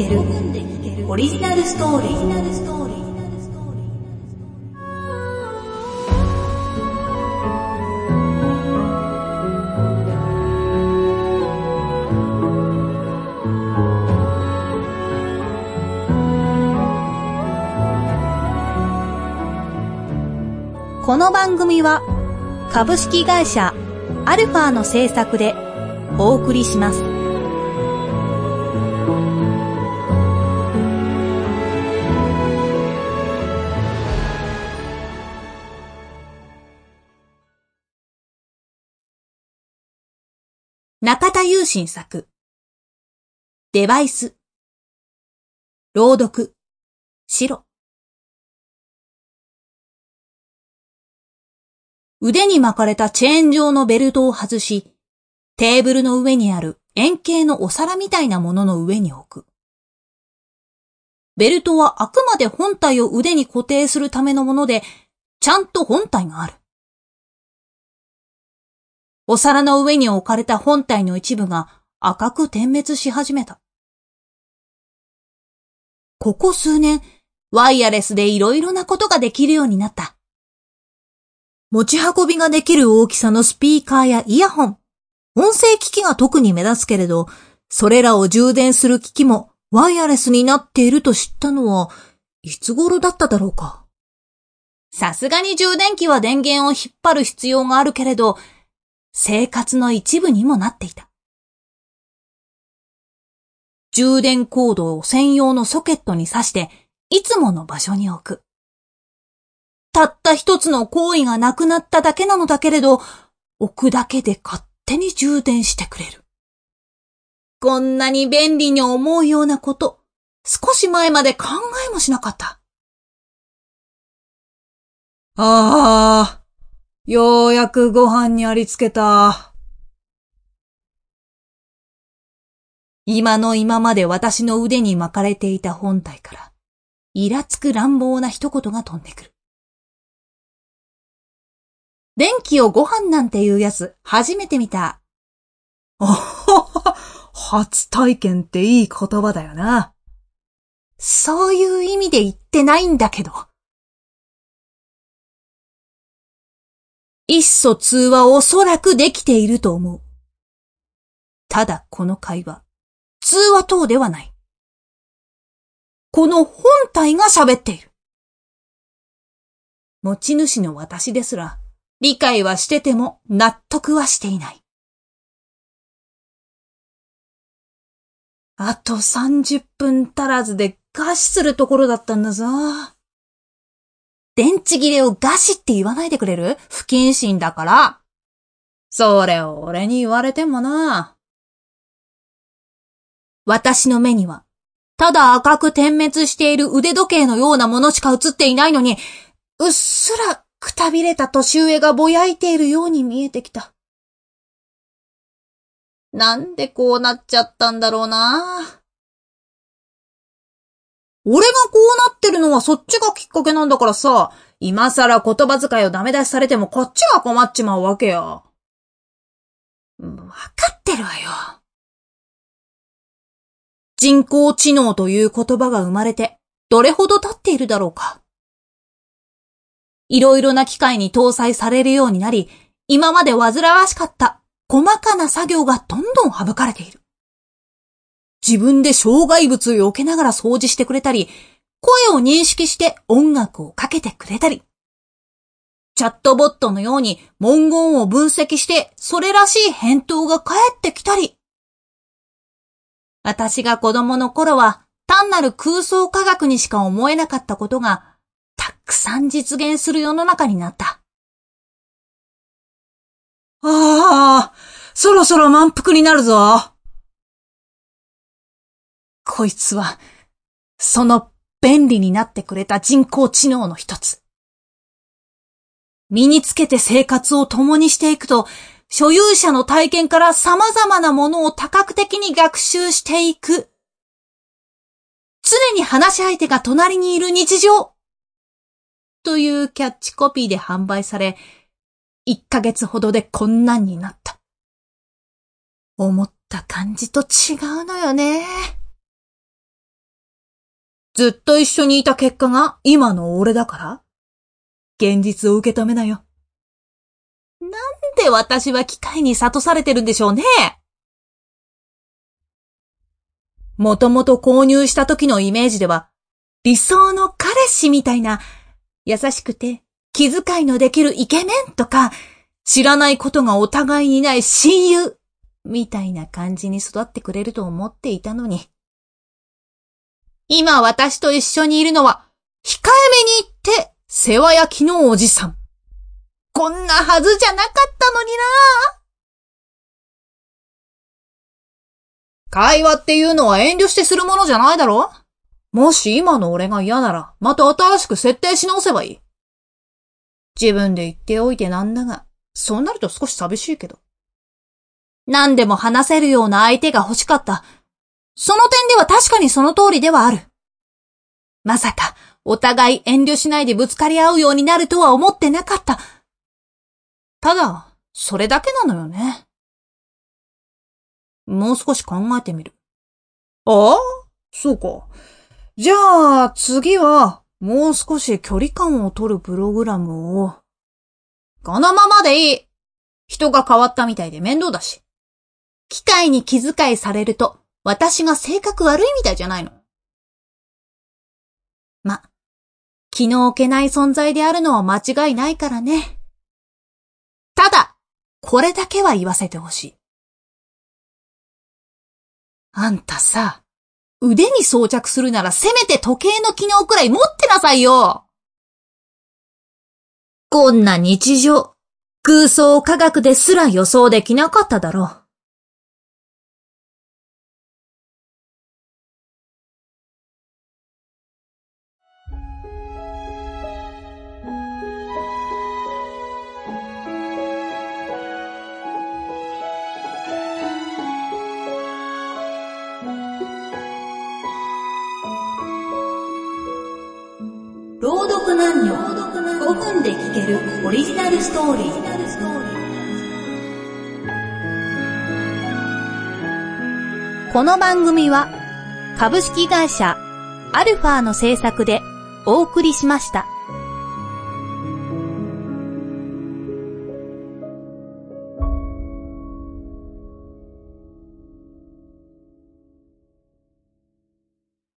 けるオリジナルストーリーこの番組は株式会社アルファの制作でお送りします。中田雄心作デバイス朗読白腕に巻かれたチェーン状のベルトを外し、テーブルの上にある円形のお皿みたいなものの上に置く。ベルトはあくまで本体を腕に固定するためのもので、ちゃんと本体がある。お皿の上に置かれた本体の一部が赤く点滅し始めた。ここ数年、ワイヤレスで色々なことができるようになった。持ち運びができる大きさのスピーカーやイヤホン、音声機器が特に目立つけれど、それらを充電する機器もワイヤレスになっていると知ったのは、いつ頃だっただろうか。さすがに充電器は電源を引っ張る必要があるけれど、生活の一部にもなっていた。充電コードを専用のソケットに挿して、いつもの場所に置く。たった一つの行為がなくなっただけなのだけれど、置くだけで勝手に充電してくれる。こんなに便利に思うようなこと、少し前まで考えもしなかった。ああ、ようやくご飯にありつけた。今の今まで私の腕に巻かれていた本体から、イラつく乱暴な一言が飛んでくる。電気をご飯なんていうやつ、初めて見た。あはは、初体験っていい言葉だよな。そういう意味で言ってないんだけど。一疎通はおそらくできていると思う。ただこの会話、通話等ではない。この本体が喋っている。持ち主の私ですら、理解はしてても納得はしていない。あと30分足らずで餓死するところだったんだぞ。電池切れを餓死って言わないでくれる？不謹慎だから。それを俺に言われてもな。私の目には、ただ赤く点滅している腕時計のようなものしか映っていないのに、うっすらくたびれた年上がぼやいているように見えてきた。なんでこうなっちゃったんだろうな俺がこうなってるのはそっちがきっかけなんだからさ、今更言葉遣いをダメ出しされてもこっちが困っちまうわけよ。わかってるわよ。人工知能という言葉が生まれて、どれほど経っているだろうか。いろいろな機械に搭載されるようになり、今まで煩わしかった細かな作業がどんどん省かれている。自分で障害物を避けながら掃除してくれたり、声を認識して音楽をかけてくれたり、チャットボットのように文言を分析してそれらしい返答が返ってきたり、私が子供の頃は単なる空想科学にしか思えなかったことがたくさん実現する世の中になった。ああ、そろそろ満腹になるぞ。こいつは、その便利になってくれた人工知能の一つ。身につけて生活を共にしていくと、所有者の体験から様々なものを多角的に学習していく。常に話し相手が隣にいる日常。というキャッチコピーで販売され、1ヶ月ほどでこんなんになった。思った感じと違うのよね。ずっと一緒にいた結果が今の俺だから？現実を受け止めなよ。なんで私は機械に悟されてるんでしょうね？もともと購入した時のイメージでは、理想の彼氏みたいな、優しくて気遣いのできるイケメンとか、知らないことがお互いにない親友、みたいな感じに育ってくれると思っていたのに。今私と一緒にいるのは、控えめに言って、世話焼きのおじさん。こんなはずじゃなかったのにな会話っていうのは遠慮してするものじゃないだろもし今の俺が嫌なら、また新しく設定し直せばいい。自分で言っておいてなんだが、そうなると少し寂しいけど。何でも話せるような相手が欲しかった。その点では確かにその通りではある。まさか、お互い遠慮しないでぶつかり合うようになるとは思ってなかった。ただ、それだけなのよね。もう少し考えてみる。ああ？そうか。じゃあ、次は、もう少し距離感を取るプログラムを。このままでいい。人が変わったみたいで面倒だし。機械に気遣いされると、私が性格悪いみたいじゃないの。ま、気の置けない存在であるのは間違いないからね。ただ、これだけは言わせてほしい。あんたさ、腕に装着するならせめて時計の機能くらい持ってなさいよこんな日常、空想科学ですら予想できなかっただろう。朗読男女5分で聞けるオリジナルストーリーこの番組は株式会社アルファの制作でお送りしました。